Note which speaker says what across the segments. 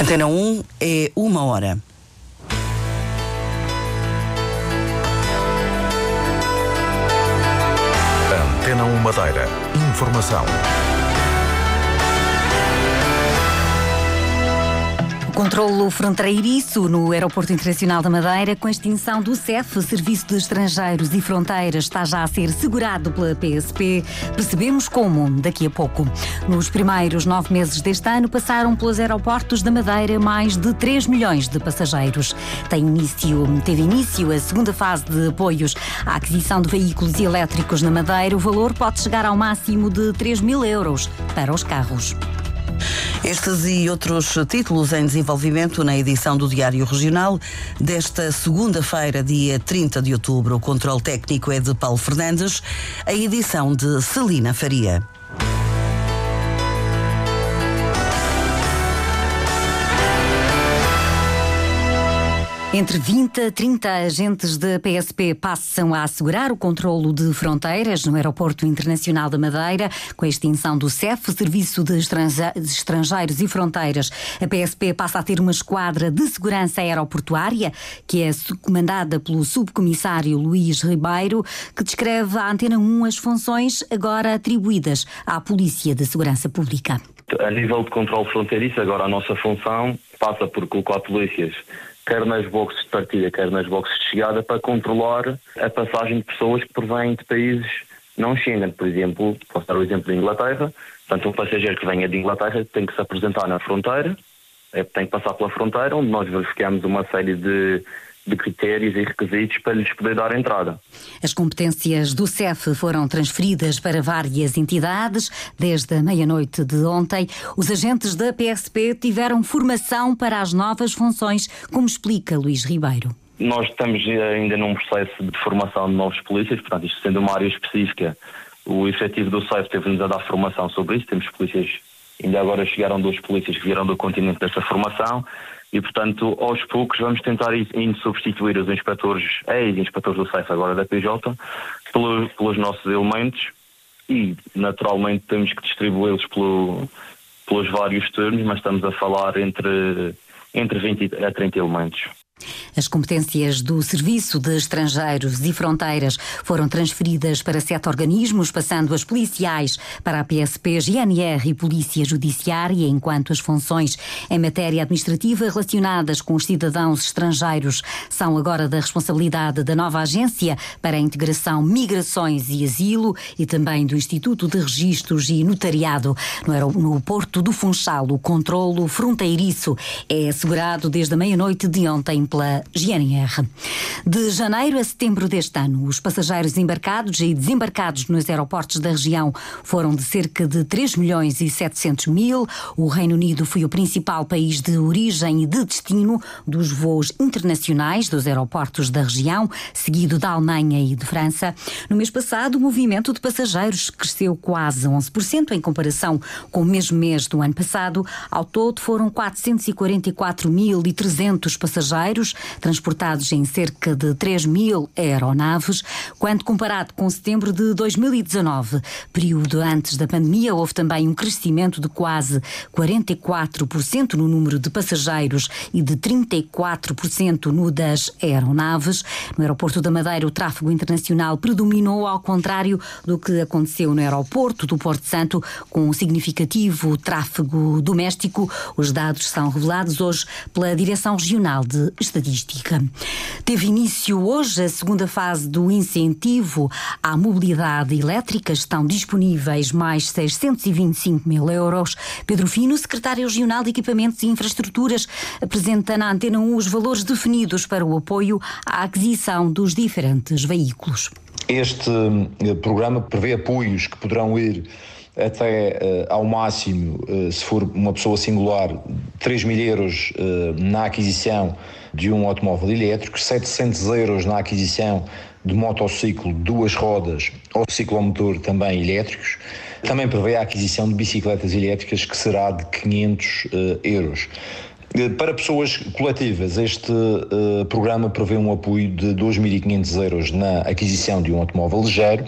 Speaker 1: Antena 1 é uma hora.
Speaker 2: Antena 1 Madeira. Informação.
Speaker 3: Controlo fronteiriço no Aeroporto Internacional da Madeira, com a extinção do CEF, Serviço de Estrangeiros e Fronteiras, está já a ser segurado pela PSP. Percebemos como daqui a pouco. Nos primeiros nove meses deste ano, passaram pelos aeroportos da Madeira mais de 3 milhões de passageiros. Tem início, teve início a segunda fase de apoios à aquisição de veículos elétricos na Madeira. O valor pode chegar ao máximo de 3 mil euros para os carros.
Speaker 1: Estes e outros títulos em desenvolvimento na edição do Diário Regional desta segunda-feira, dia 30 de outubro. O controle técnico é de Paulo Fernandes, a edição de Celina Faria.
Speaker 3: Entre 20 a 30 agentes da PSP passam a assegurar o controlo de fronteiras no Aeroporto Internacional da Madeira, com a extinção do CEF, Serviço de Estrangeiros e Fronteiras. A PSP passa a ter uma esquadra de segurança aeroportuária, que é comandada pelo subcomissário Luís Ribeiro, que descreve à Antena 1 as funções agora atribuídas à Polícia de Segurança Pública.
Speaker 4: A nível de controle fronteiriço, agora a nossa função passa por colocar polícias quer nas boxes de partida, quer nas boxes de chegada, para controlar a passagem de pessoas que provêm de países não Schengen. Por exemplo, posso dar o exemplo de Inglaterra. Portanto, um passageiro que venha de Inglaterra tem que se apresentar na fronteira, é, tem que passar pela fronteira, onde nós verificamos uma série de de critérios e requisitos para lhes poder dar entrada.
Speaker 3: As competências do CEF foram transferidas para várias entidades. Desde a meia-noite de ontem, os agentes da PSP tiveram formação para as novas funções, como explica Luís Ribeiro.
Speaker 4: Nós estamos ainda num processo de formação de novos polícias, portanto, isto sendo uma área específica, o efetivo do CEF teve-nos a dar formação sobre isso. Temos polícias, ainda agora chegaram duas polícias que vieram do continente dessa formação e, portanto, aos poucos vamos tentar ir substituir os inspectores, ex-inspectores do CEF, agora da PJ, pelos, pelos nossos elementos e, naturalmente, temos que distribuí-los pelo, pelos vários turnos, mas estamos a falar entre, entre 20 a 30 elementos.
Speaker 3: As competências do Serviço de Estrangeiros e Fronteiras foram transferidas para sete organismos, passando as policiais para a PSP, GNR e Polícia Judiciária, enquanto as funções em matéria administrativa relacionadas com os cidadãos estrangeiros são agora da responsabilidade da nova agência para a integração, migrações e asilo e também do Instituto de Registros e Notariado. No Porto do Funchal, o controlo fronteiriço é assegurado desde a meia-noite de ontem pela GNR. De janeiro a setembro deste ano, os passageiros embarcados e desembarcados nos aeroportos da região foram de cerca de 3 milhões e 700 mil. O Reino Unido foi o principal país de origem e de destino dos voos internacionais dos aeroportos da região, seguido da Alemanha e de França. No mês passado, o movimento de passageiros cresceu quase 11% em comparação com o mesmo mês do ano passado. Ao todo, foram 444.300 passageiros transportados em cerca de 3 mil aeronaves, quando comparado com setembro de 2019, período antes da pandemia, houve também um crescimento de quase 44% no número de passageiros e de 34% no das aeronaves. No aeroporto da Madeira, o tráfego internacional predominou, ao contrário do que aconteceu no aeroporto do Porto Santo, com um significativo tráfego doméstico. Os dados são revelados hoje pela Direção Regional de Estatística. Teve início hoje a segunda fase do incentivo à mobilidade elétrica. Estão disponíveis mais 625 mil euros. Pedro Fino, secretário regional de Equipamentos e Infraestruturas, apresenta na Antena 1 os valores definidos para o apoio à aquisição dos diferentes veículos.
Speaker 5: Este eh, programa prevê apoios que poderão ir até uh, ao máximo, uh, se for uma pessoa singular, 3 mil euros uh, na aquisição de um automóvel elétrico, 700 euros na aquisição de motociclo, duas rodas ou ciclomotor também elétricos. Também prevê a aquisição de bicicletas elétricas, que será de 500 euros. Para pessoas coletivas, este uh, programa prevê um apoio de 2.500 euros na aquisição de um automóvel ligeiro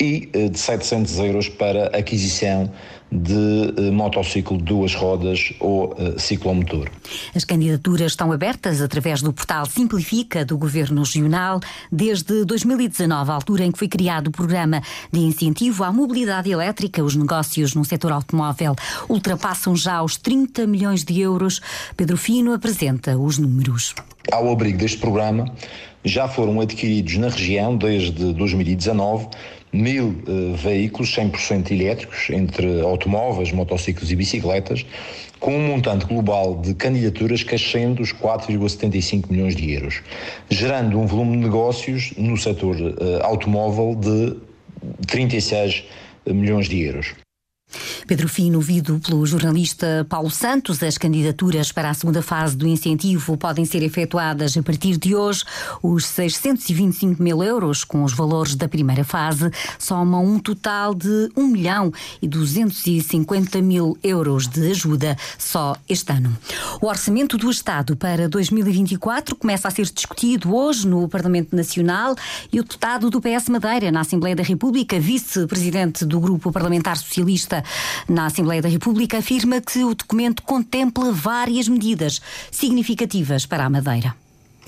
Speaker 5: e de 700 euros para aquisição de eh, motociclo de duas rodas ou uh, ciclomotor.
Speaker 3: As candidaturas estão abertas através do portal Simplifica do Governo Regional desde 2019, a altura em que foi criado o programa de incentivo à mobilidade elétrica. Os negócios no setor automóvel ultrapassam já os 30 milhões de euros. Pedro Fino apresenta os números.
Speaker 5: Ao abrigo deste programa, já foram adquiridos na região desde 2019 mil uh, veículos 100% elétricos, entre automóveis, motociclos e bicicletas, com um montante global de candidaturas que os 4,75 milhões de euros, gerando um volume de negócios no setor uh, automóvel de 36 milhões de euros.
Speaker 3: Pedro Fino, ouvido pelo jornalista Paulo Santos, as candidaturas para a segunda fase do incentivo podem ser efetuadas a partir de hoje. Os 625 mil euros, com os valores da primeira fase, somam um total de 1 milhão e 250 mil euros de ajuda só este ano. O orçamento do Estado para 2024 começa a ser discutido hoje no Parlamento Nacional e o deputado do PS Madeira na Assembleia da República, vice-presidente do Grupo Parlamentar Socialista, na Assembleia da República, afirma que o documento contempla várias medidas significativas para a Madeira.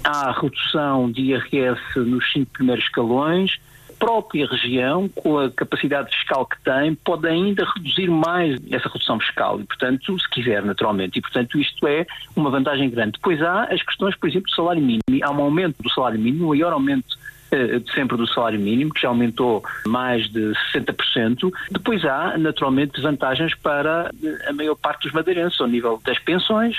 Speaker 6: Há a redução de IRS nos cinco primeiros escalões. Própria região, com a capacidade fiscal que tem, pode ainda reduzir mais essa redução fiscal e, portanto, se quiser, naturalmente. E, portanto, isto é uma vantagem grande. Depois há as questões, por exemplo, do salário mínimo. Há um aumento do salário mínimo, um maior aumento sempre do salário mínimo, que já aumentou mais de 60%. Depois há, naturalmente, vantagens para a maior parte dos madeirenses, ao nível das pensões.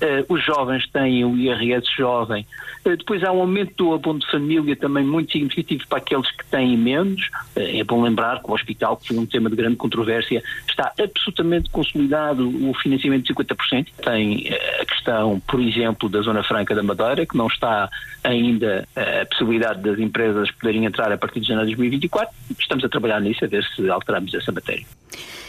Speaker 6: Eh, os jovens têm o IRS jovem. Eh, depois há um aumento do abono de família também muito significativo para aqueles que têm menos. É bom lembrar que o hospital, que foi um tema de grande controvérsia, está absolutamente consolidado o financiamento de 50%. Tem a questão, por exemplo, da Zona Franca da Madeira, que não está ainda a possibilidade das empresas poderem entrar a partir de janeiro de 2024. Estamos a trabalhar nisso, a ver se alteramos essa matéria.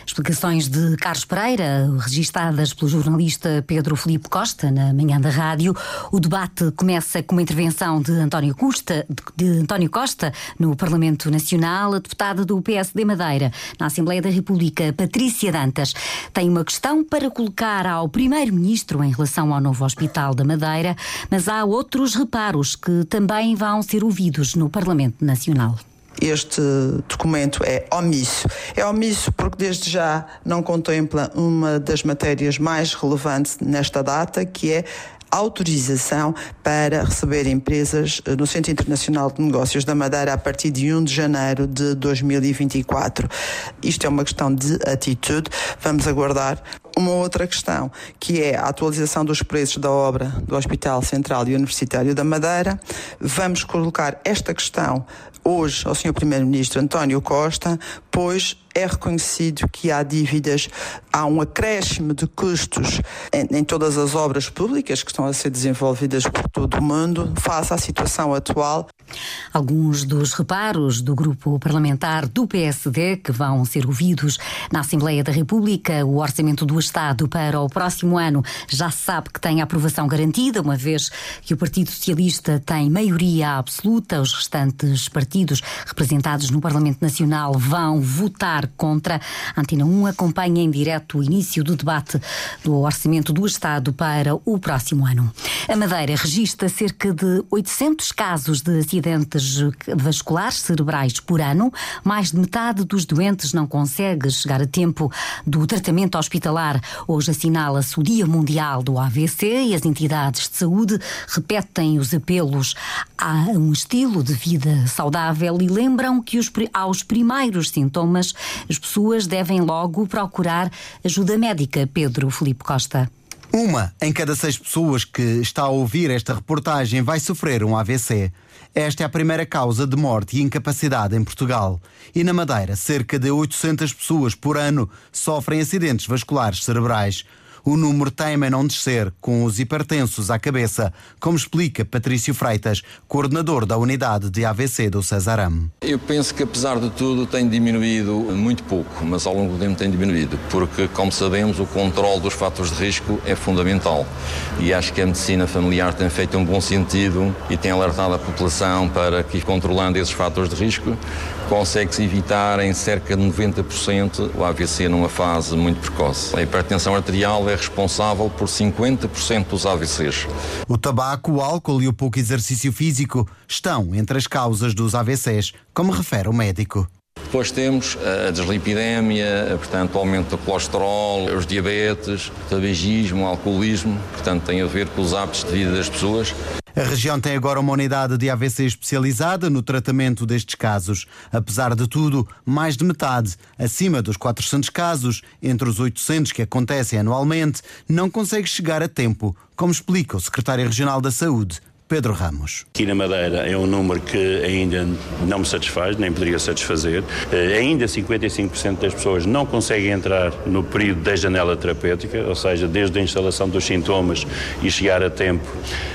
Speaker 3: Explicações de Carlos Pereira, registadas pelo jornalista Pedro Felipe Costa na manhã da rádio. O debate começa com uma intervenção de António, Costa, de António Costa no Parlamento Nacional. A deputada do PSD Madeira, na Assembleia da República, Patrícia Dantas, tem uma questão para colocar ao Primeiro-Ministro em relação ao novo Hospital da Madeira, mas há outros reparos que também vão ser ouvidos no Parlamento Nacional
Speaker 7: este documento é omisso. É omisso porque desde já não contempla uma das matérias mais relevantes nesta data, que é autorização para receber empresas eh, no Centro Internacional de Negócios da Madeira a partir de 1 de janeiro de 2024. Isto é uma questão de atitude. Vamos aguardar. Uma outra questão, que é a atualização dos preços da obra do Hospital Central e Universitário da Madeira. Vamos colocar esta questão hoje ao Sr. Primeiro-Ministro António Costa, pois é reconhecido que há dívidas, há um acréscimo de custos em, em, todas as obras públicas que estão a ser desenvolvidas por todo o mundo, face à situação atual.
Speaker 3: Alguns dos reparos do grupo parlamentar do PSD que vão ser ouvidos na Assembleia da República, o orçamento do Estado para o próximo ano já sabe que tem aprovação garantida, uma vez que o Partido Socialista tem maioria absoluta, os restantes partidos representados no Parlamento Nacional vão votar contra. A Antena 1 acompanha em direto o início do debate do orçamento do Estado para o próximo ano. A Madeira registra cerca de 800 casos de acidentes vasculares cerebrais por ano. Mais de metade dos doentes não consegue chegar a tempo do tratamento hospitalar. Hoje assinala-se o Dia Mundial do AVC e as entidades de saúde repetem os apelos a um estilo de vida saudável e lembram que os, aos primeiros sintomas as pessoas devem logo procurar ajuda médica. Pedro Felipe Costa.
Speaker 8: Uma em cada seis pessoas que está a ouvir esta reportagem vai sofrer um AVC. Esta é a primeira causa de morte e incapacidade em Portugal. E na Madeira, cerca de 800 pessoas por ano sofrem acidentes vasculares cerebrais. O número teme a não descer, com os hipertensos à cabeça, como explica Patrício Freitas, coordenador da unidade de AVC do Cesaram.
Speaker 9: Eu penso que, apesar de tudo, tem diminuído muito pouco, mas ao longo do tempo tem diminuído, porque, como sabemos, o controle dos fatores de risco é fundamental. E acho que a medicina familiar tem feito um bom sentido e tem alertado a população para que, controlando esses fatores de risco, consegue-se evitar em cerca de 90% o AVC numa fase muito precoce. A hipertensão arterial é responsável por 50% dos AVCs.
Speaker 8: O tabaco, o álcool e o pouco exercício físico estão entre as causas dos AVCs, como refere o médico.
Speaker 9: Depois temos a deslipidemia, portanto, o aumento do colesterol, os diabetes, o tabagismo, o alcoolismo, portanto, tem a ver com os hábitos de vida das pessoas.
Speaker 8: A região tem agora uma unidade de AVC especializada no tratamento destes casos. Apesar de tudo, mais de metade, acima dos 400 casos, entre os 800 que acontecem anualmente, não consegue chegar a tempo, como explica o secretário regional da Saúde, Pedro Ramos.
Speaker 10: Aqui na Madeira é um número que ainda não me satisfaz, nem poderia satisfazer. Uh, ainda 55% das pessoas não conseguem entrar no período da janela terapêutica, ou seja, desde a instalação dos sintomas e chegar a tempo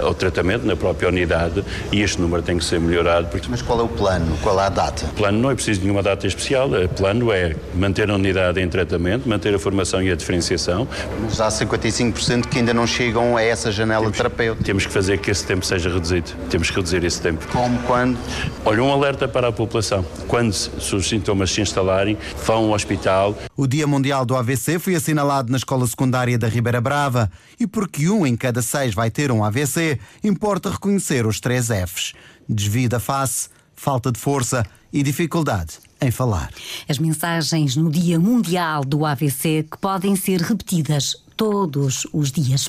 Speaker 10: ao tratamento na própria unidade, e este número tem que ser melhorado.
Speaker 8: Porque... Mas qual é o plano? Qual é a data?
Speaker 10: O plano não é preciso de nenhuma data especial, o plano é manter a unidade em tratamento, manter a formação e a diferenciação.
Speaker 8: Mas há 55% que ainda não chegam a essa janela
Speaker 10: temos,
Speaker 8: terapêutica.
Speaker 10: Temos que fazer que esse tempo seja seja reduzido. Temos que reduzir esse tempo.
Speaker 8: Como? Quando?
Speaker 10: Olha, um alerta para a população. Quando os sintomas se instalarem, vão ao hospital.
Speaker 8: O Dia Mundial do AVC foi assinalado na Escola Secundária da Ribeira Brava e porque um em cada seis vai ter um AVC, importa reconhecer os três Fs. Desvio da face, falta de força e dificuldade em falar.
Speaker 3: As mensagens no Dia Mundial do AVC que podem ser repetidas todos os dias.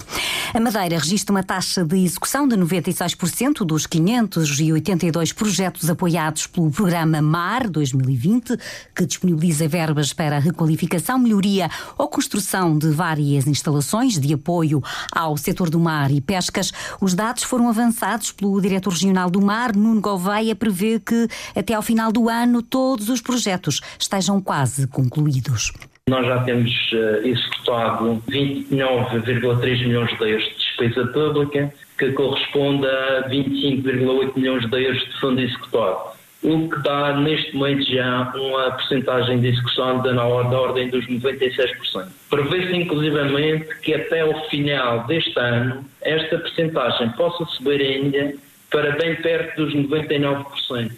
Speaker 3: A Madeira registra uma taxa de execução de 96% dos 582 projetos apoiados pelo programa MAR 2020, que disponibiliza verbas para requalificação, melhoria ou construção de várias instalações de apoio ao setor do mar e pescas. Os dados foram avançados pelo diretor regional do mar, Nuno Gouveia, prevê que até ao final do ano todos os projetos estejam quase concluídos.
Speaker 11: Nós já temos uh, executado 29,3 milhões de euros de despesa pública, que corresponde a 25,8 milhões de euros de fundo executado, o que dá neste momento já uma porcentagem de execução da, da ordem dos 96%. Prevê-se inclusivamente que até o final deste ano esta porcentagem possa subir ainda para bem perto dos 99%.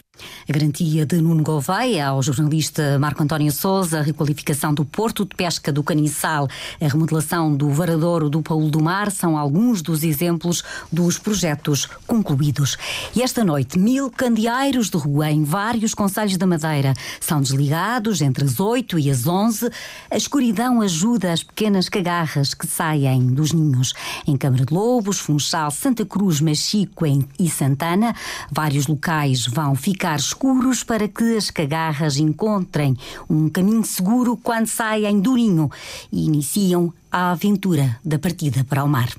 Speaker 3: A garantia de Nuno Gouveia ao jornalista Marco António Souza, a requalificação do Porto de Pesca do Caniçal, a remodelação do Varadouro do Paulo do Mar são alguns dos exemplos dos projetos concluídos. E esta noite, mil candeeiros de rua em vários conselhos da Madeira são desligados entre as 8 e as 11. A escuridão ajuda as pequenas cagarras que saem dos ninhos. Em Câmara de Lobos, Funchal, Santa Cruz, Machico e Santana, vários locais vão ficar ficar escuros para que as cagarras encontrem um caminho seguro quando saem do ninho e iniciam a aventura da partida para o mar.